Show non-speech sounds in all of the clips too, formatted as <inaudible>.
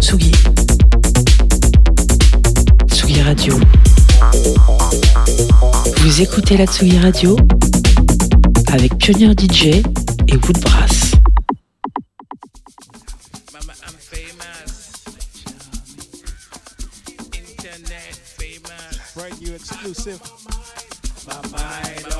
Tsugi. Tsugi Radio. Vous écoutez la Tsugi Radio avec Pionnier DJ et Woodbrass. Brand new exclusive. My mind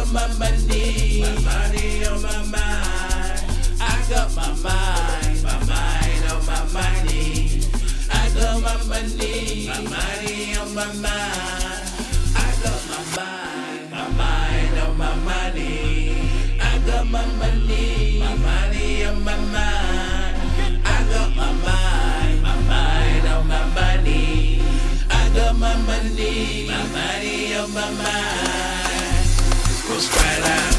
got my money, my money on my mind. I got my mind, my mind on my money. I got my money, my money on my mind. I got my mind, my mind on my money. I got my money, my money on my mind. I got my mind, my mind on my money. I got my money, my money on my mind. Go spider,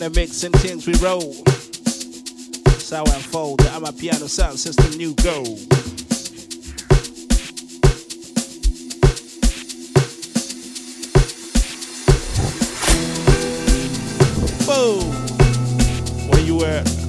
in the mix and things we roll. Sour and fold, Amapiano Soundsystem, new go. Boom. Where you at?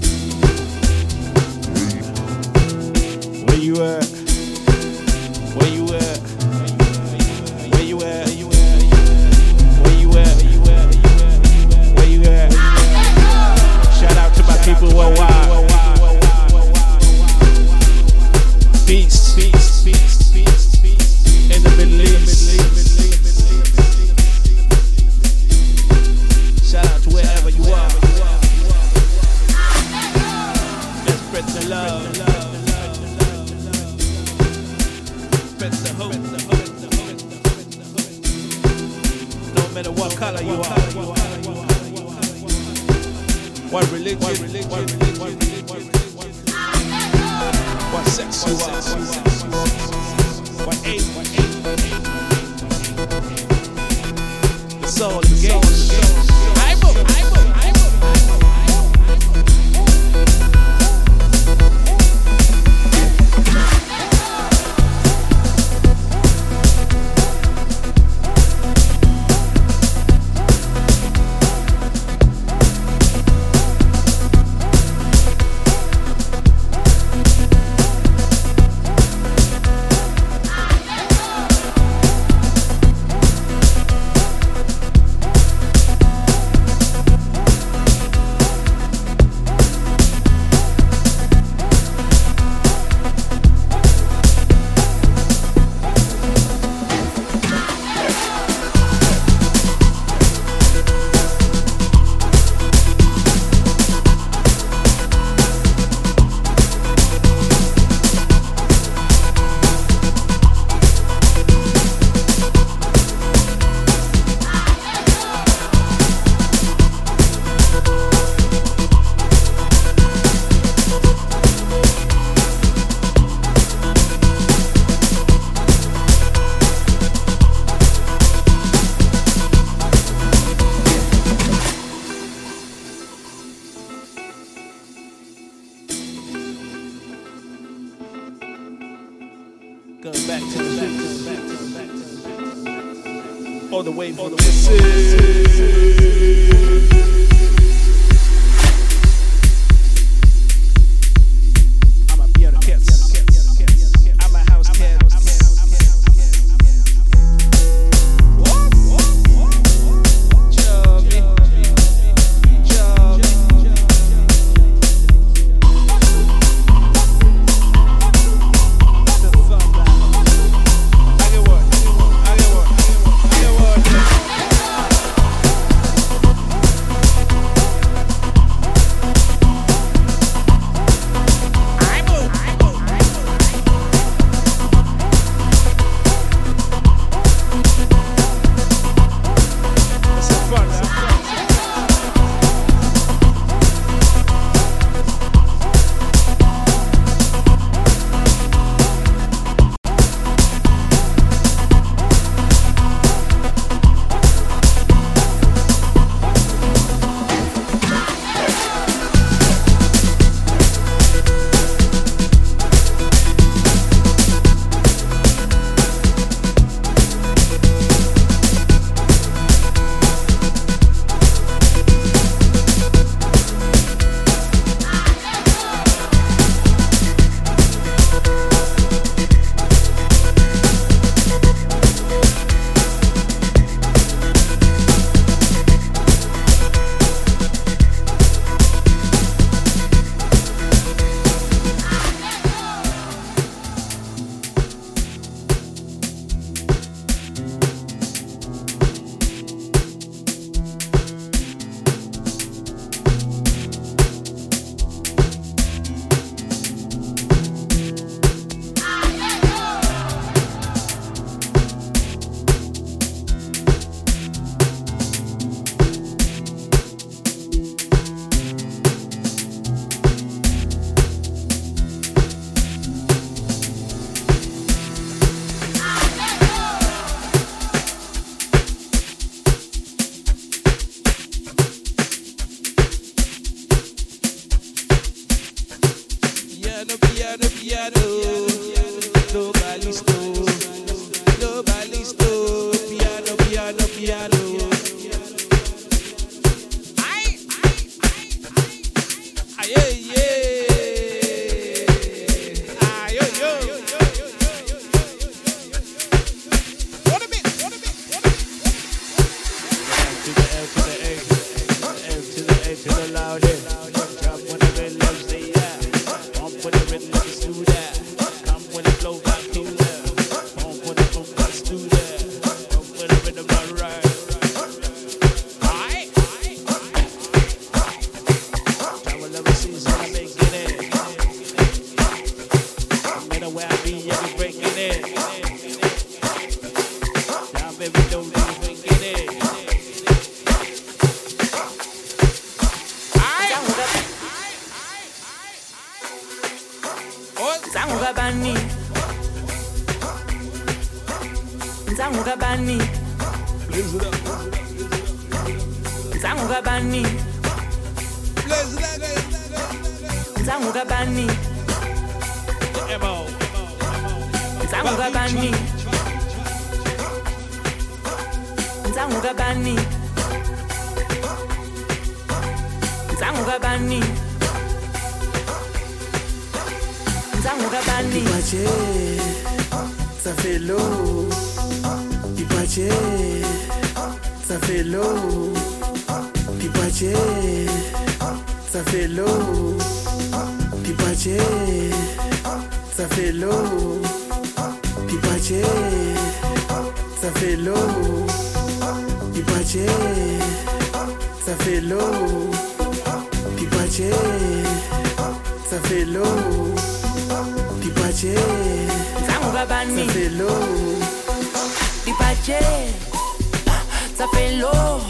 tsapelo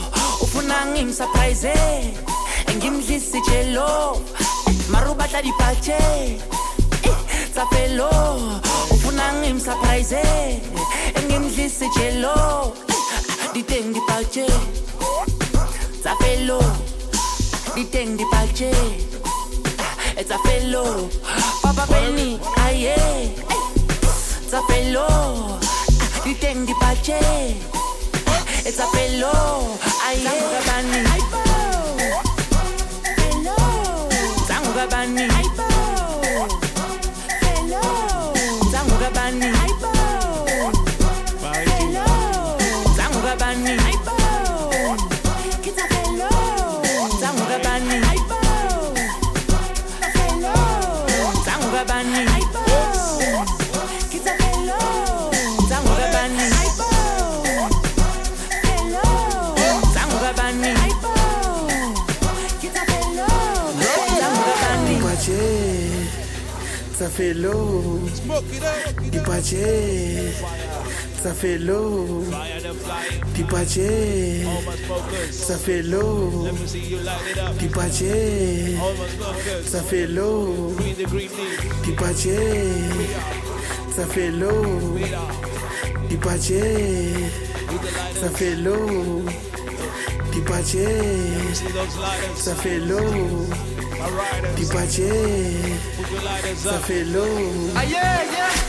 ufuna ngimsurprise ngimdlisi chelo mara ubatla dipache tsapelo eh, ufuna ngimsurprise ngimdlisi chelo eh, diteng dipache tsapelo diteng dipache tsapelo eh, papa beni aye. Tsapelo the. It's a pillow. I am Gabani. Hello. fait low. Di pache. Ça fait low. Di pache. Ça fait low. Di pache. Ça fait low. Di pache. Ça fait low. Di pache. Ça fait low. Di pache. Ça fait low. Qui pâtit, ça fait. Ah yeah, yeah.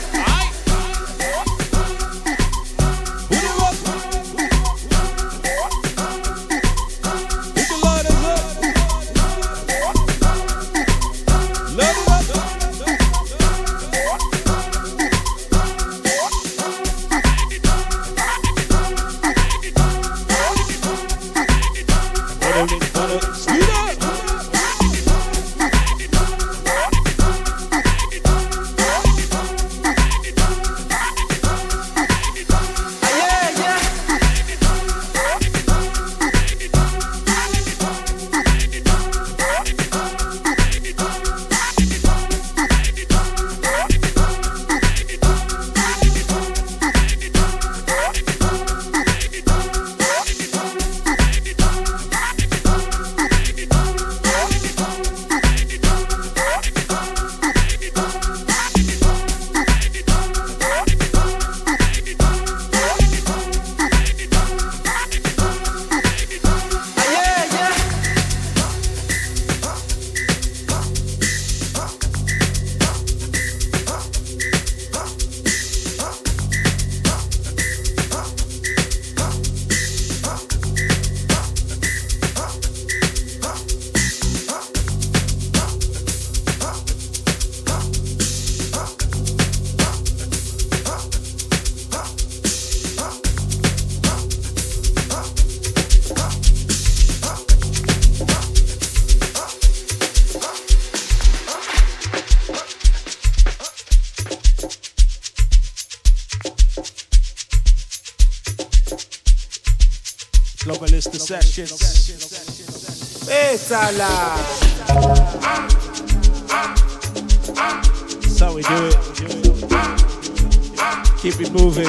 Keep it moving.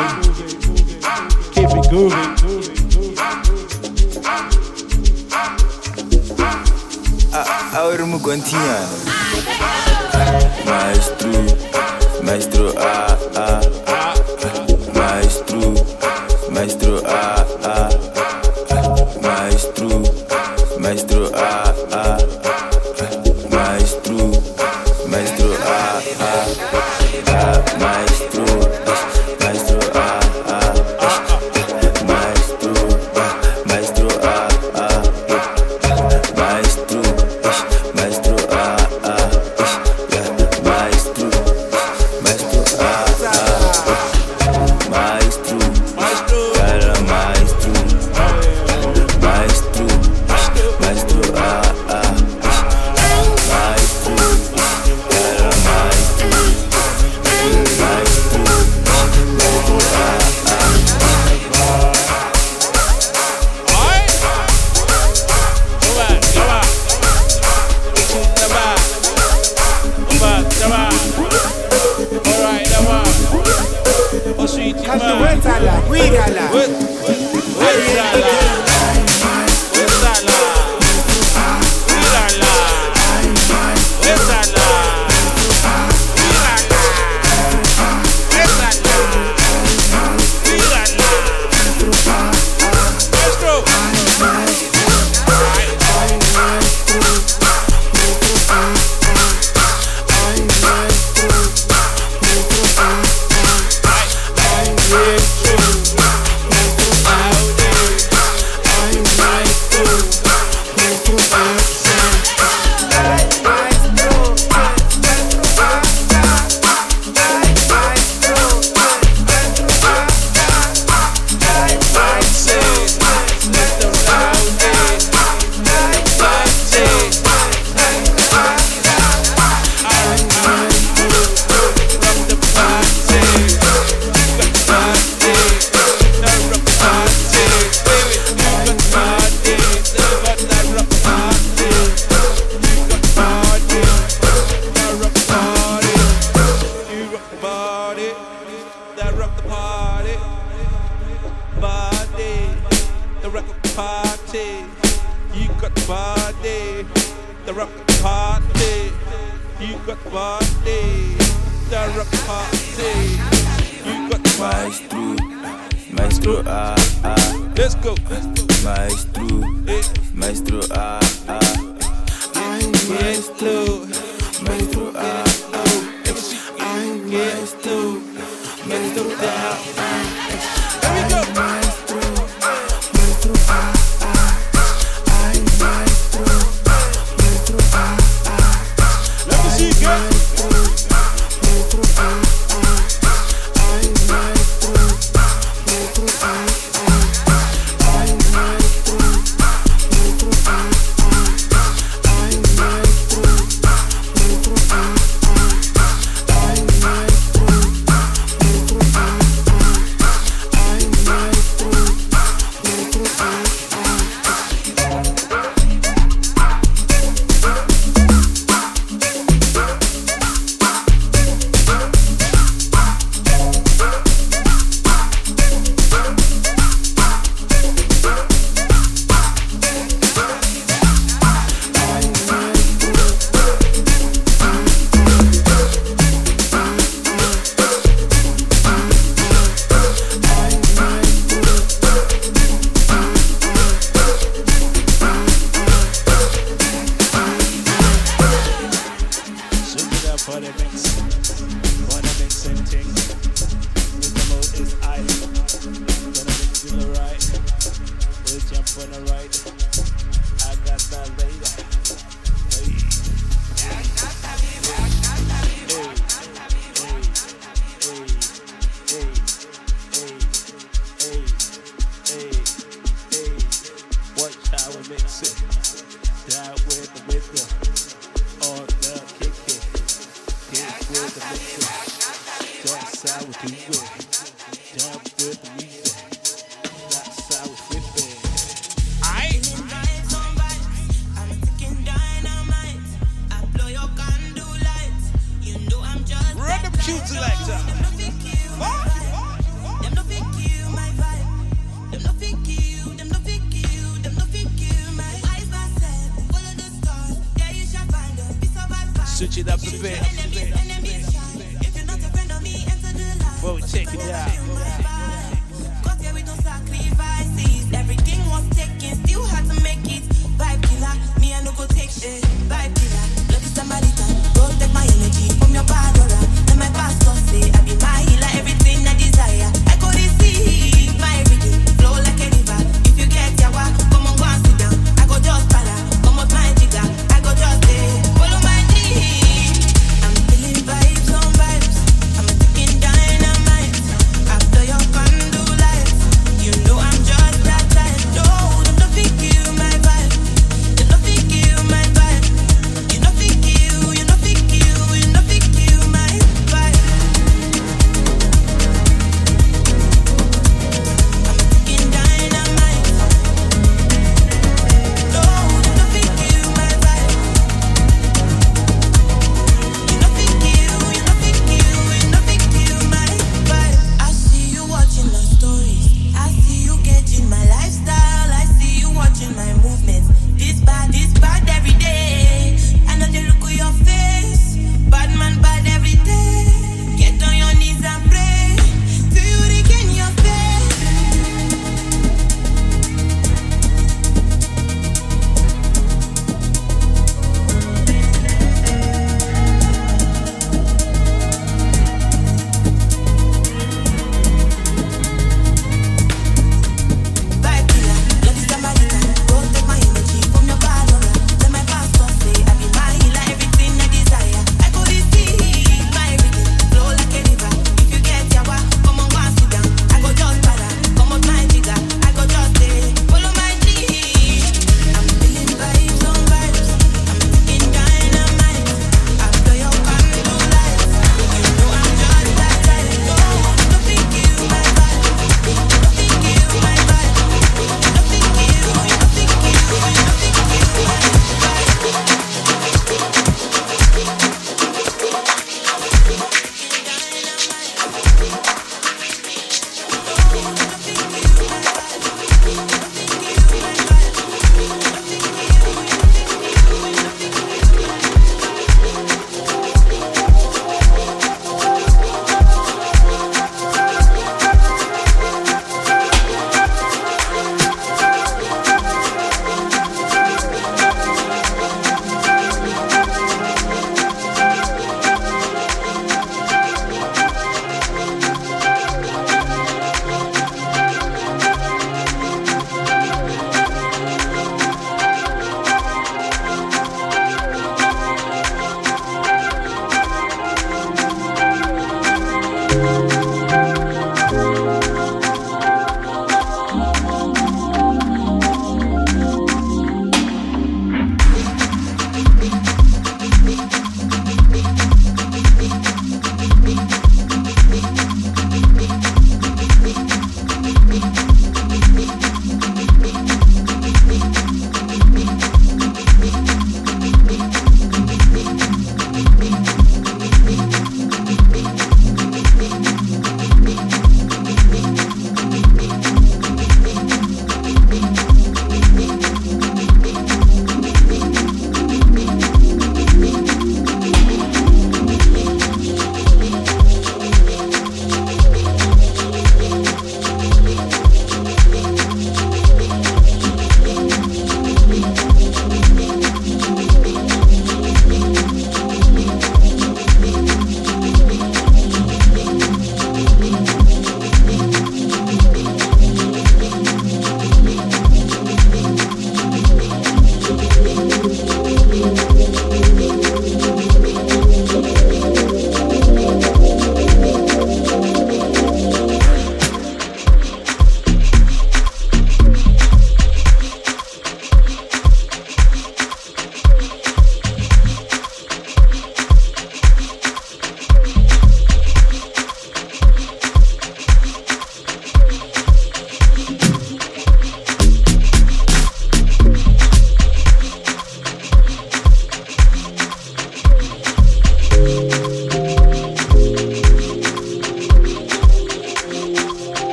Keep it grooving. Aurum continha. Maestro, maestro, ah, ah. Maestro, maestro, ah, ah. Maestro, maestro, ah, ah.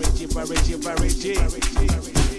Barichi, Barichi, Barichi.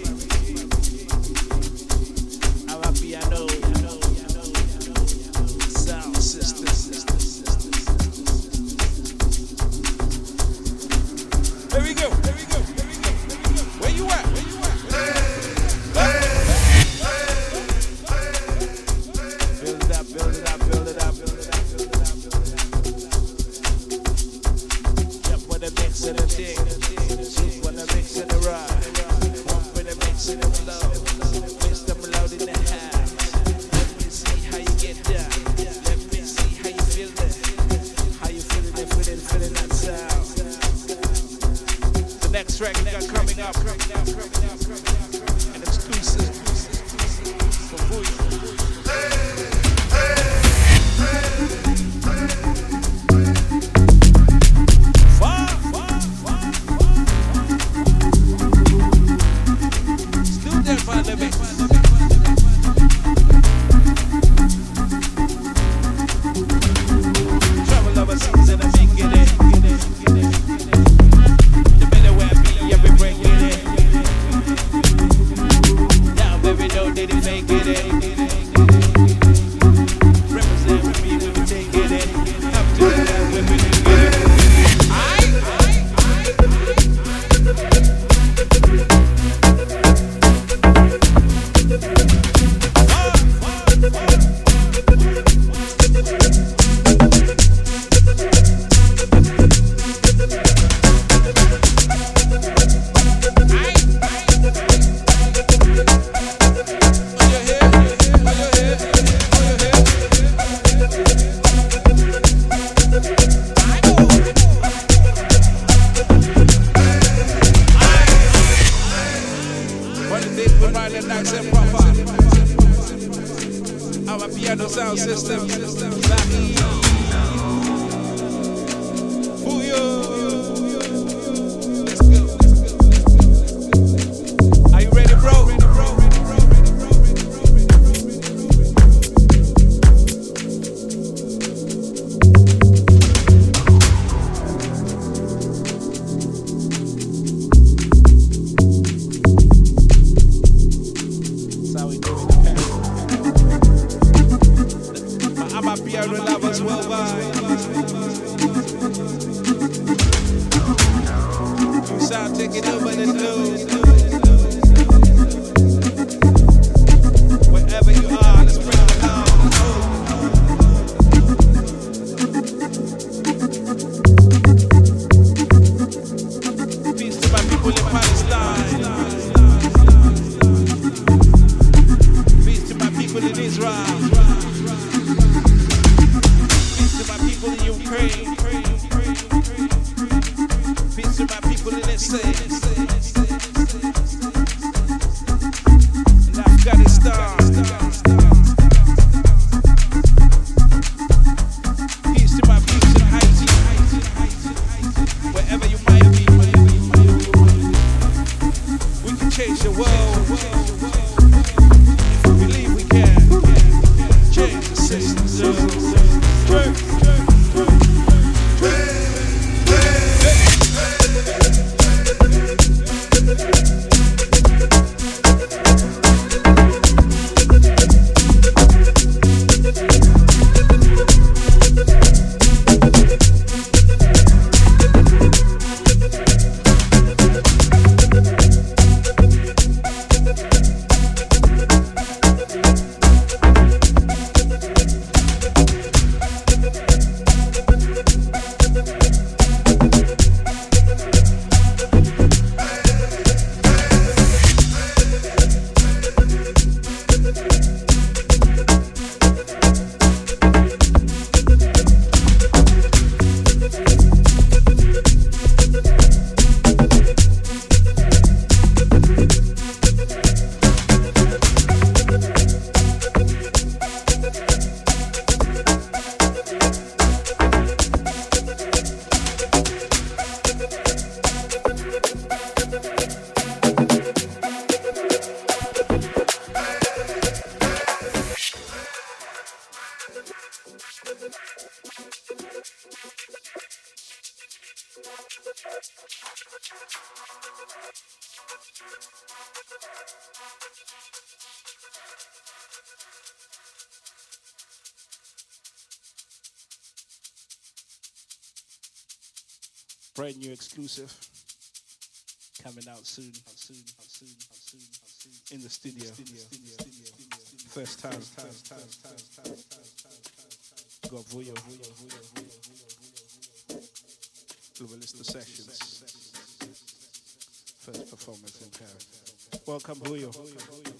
exclusive. Coming out soon, out soon, out soon. In the studio, first time. Got Vuyo, Dualista Sessions. First performance in Paris. Welcome, Vuyo.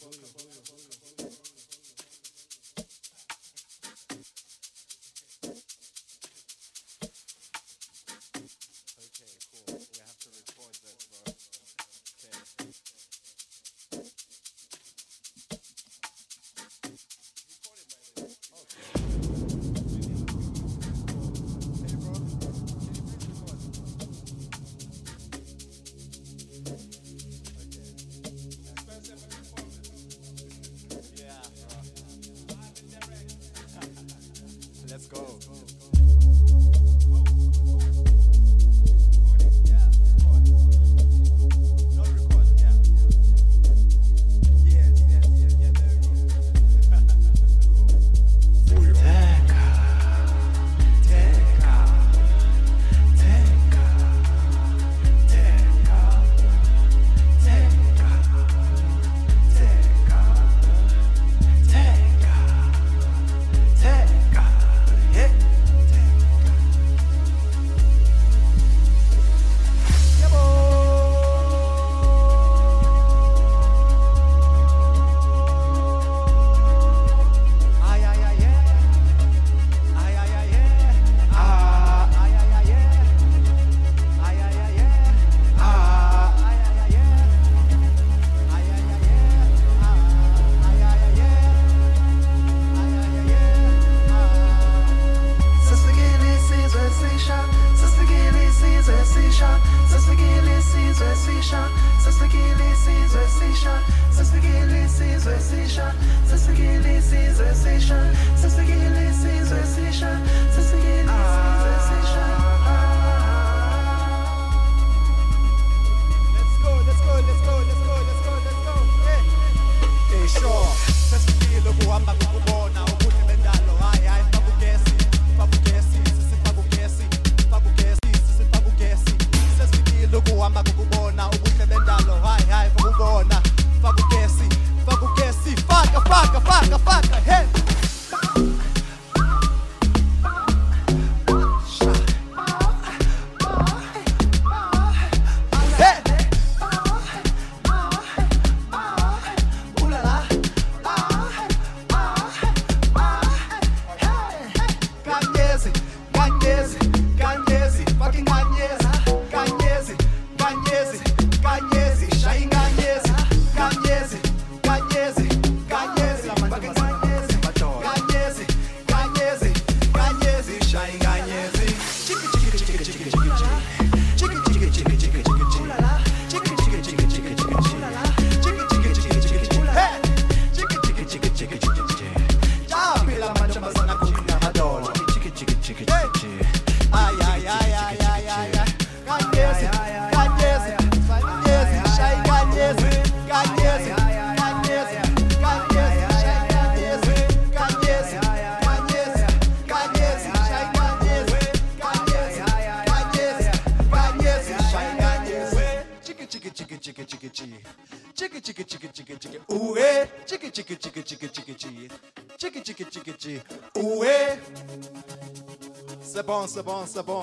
c'est bon, c'est bon.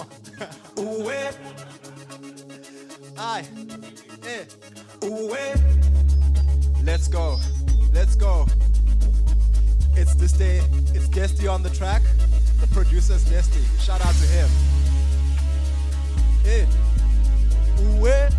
<laughs> ouais. Aïe. Eh. Ouais. Let's go. Let's go. It's this day. It's Desti on the track. The producer is Desti. Shout out to him. Eh. Ouais.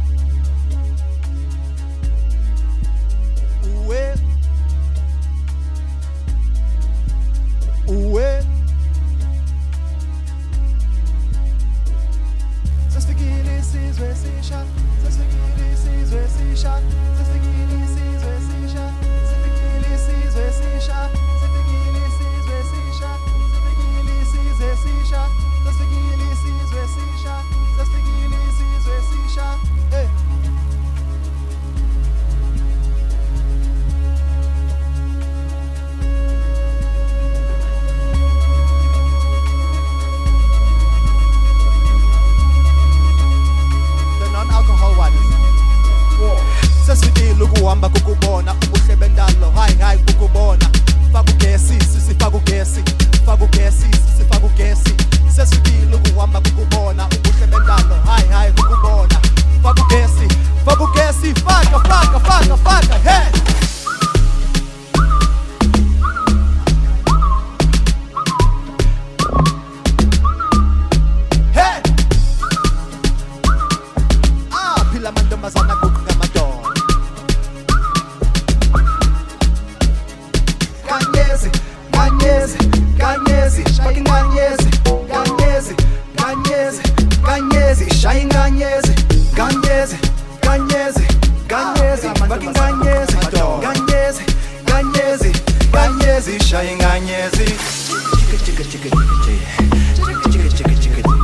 Shayi nganyezi chika chika chika chika chika chika chika chika chika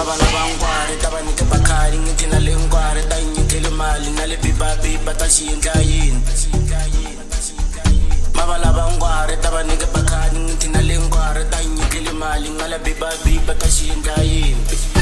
Baba lava ngwari tava ni tibakhari ngi tina le ngwari ta nyikele mali na le bibabiba ta xi endla yini? Baba lava ngwari tava ni tibakhari ngi tina le ngwari ta nyikele mali na le bibabiba ta xi endla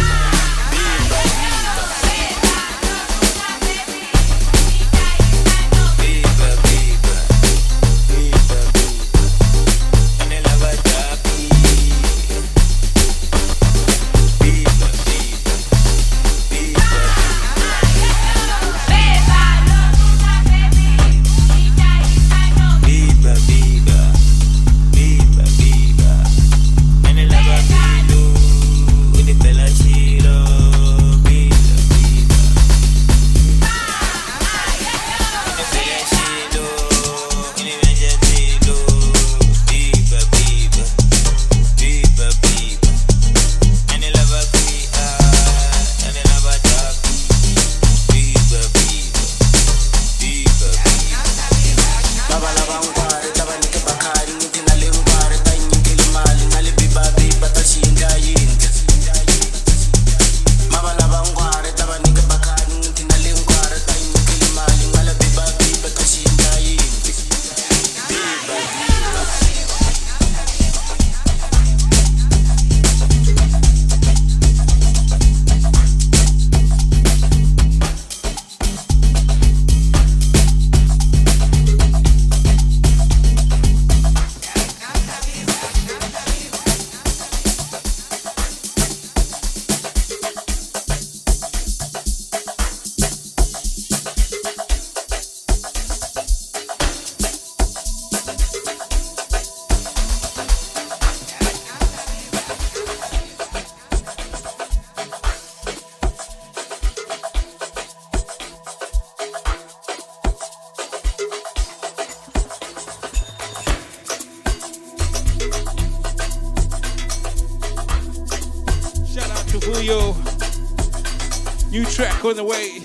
on the way.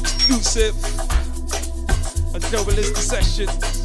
Exclusive. A double list session.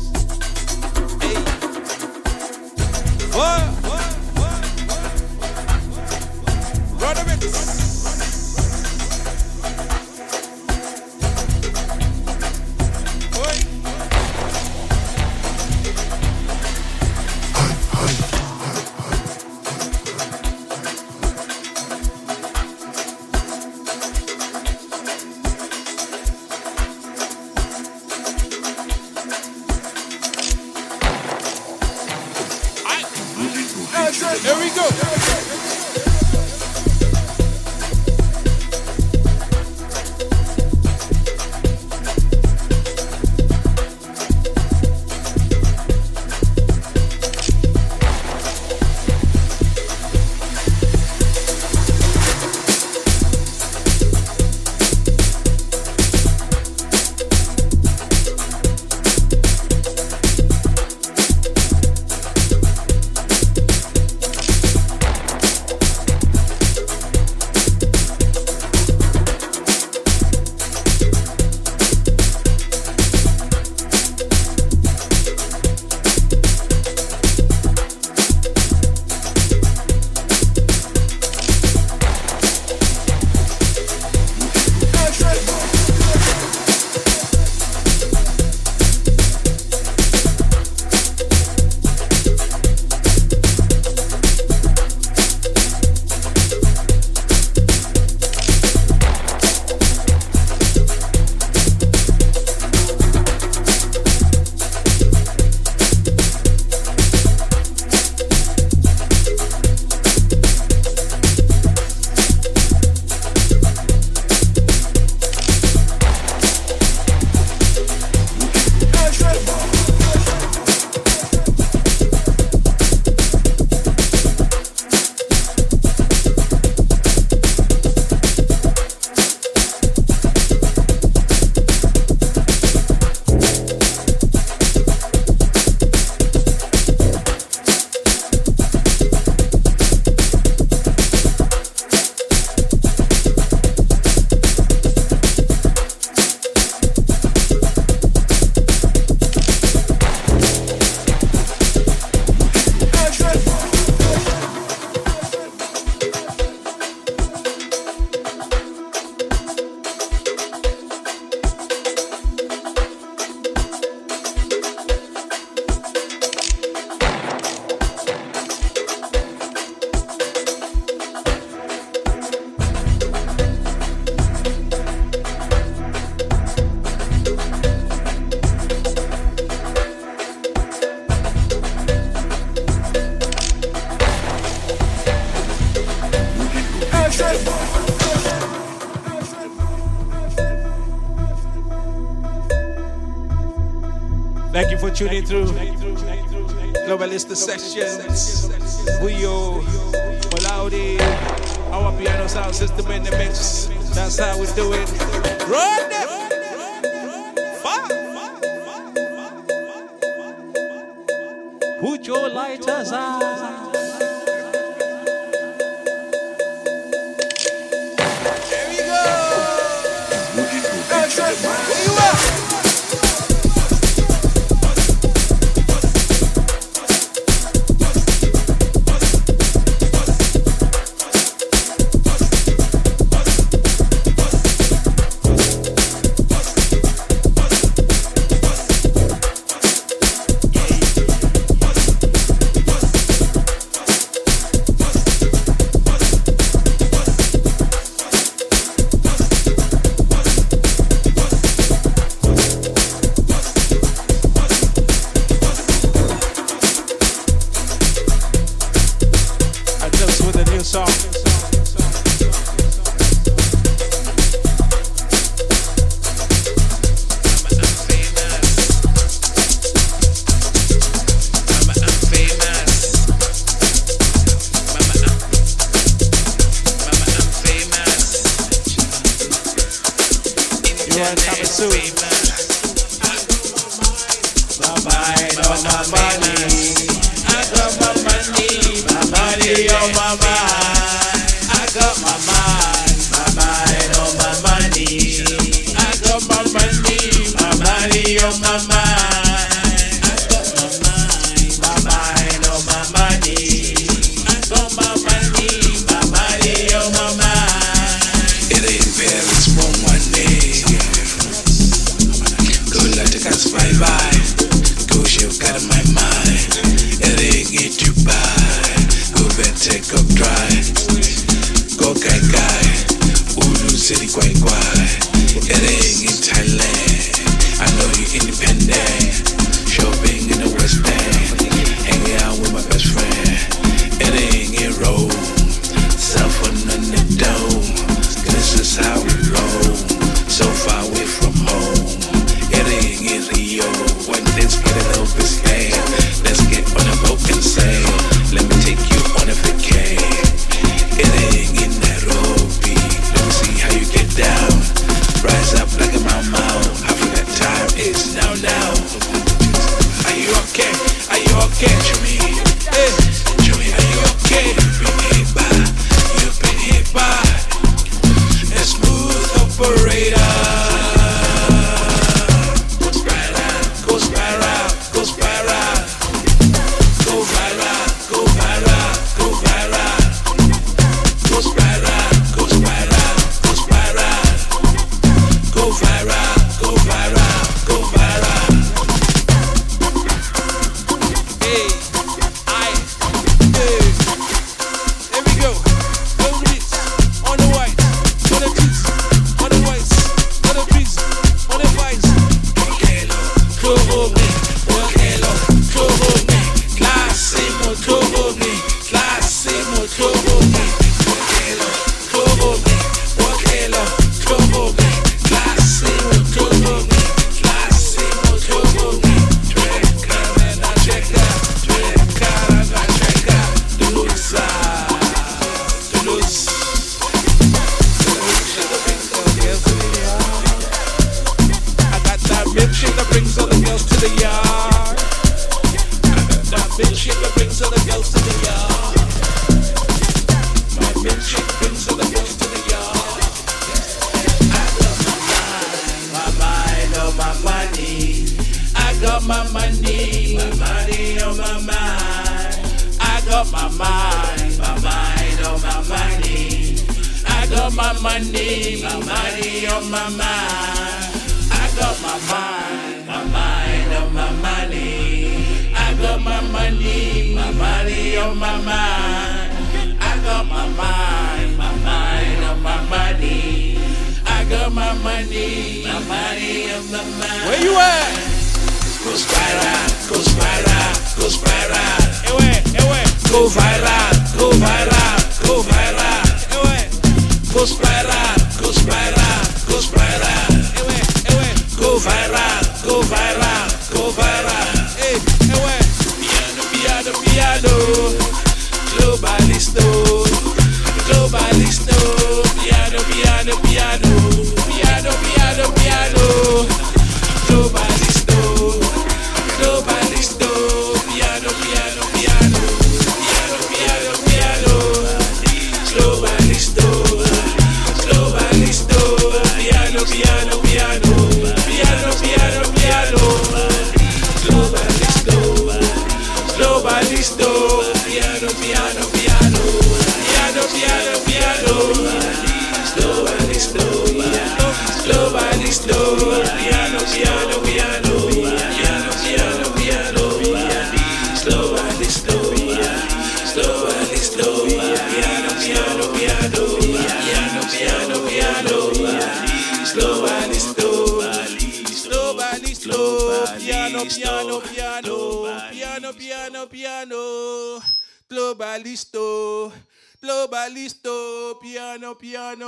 Thank you for tuning through Globalisto Sessions. Julio, Mo Laudi, our piano sound system in the mix. That's how we do it. Run it! Put your lighters on. Amarillo, mamá.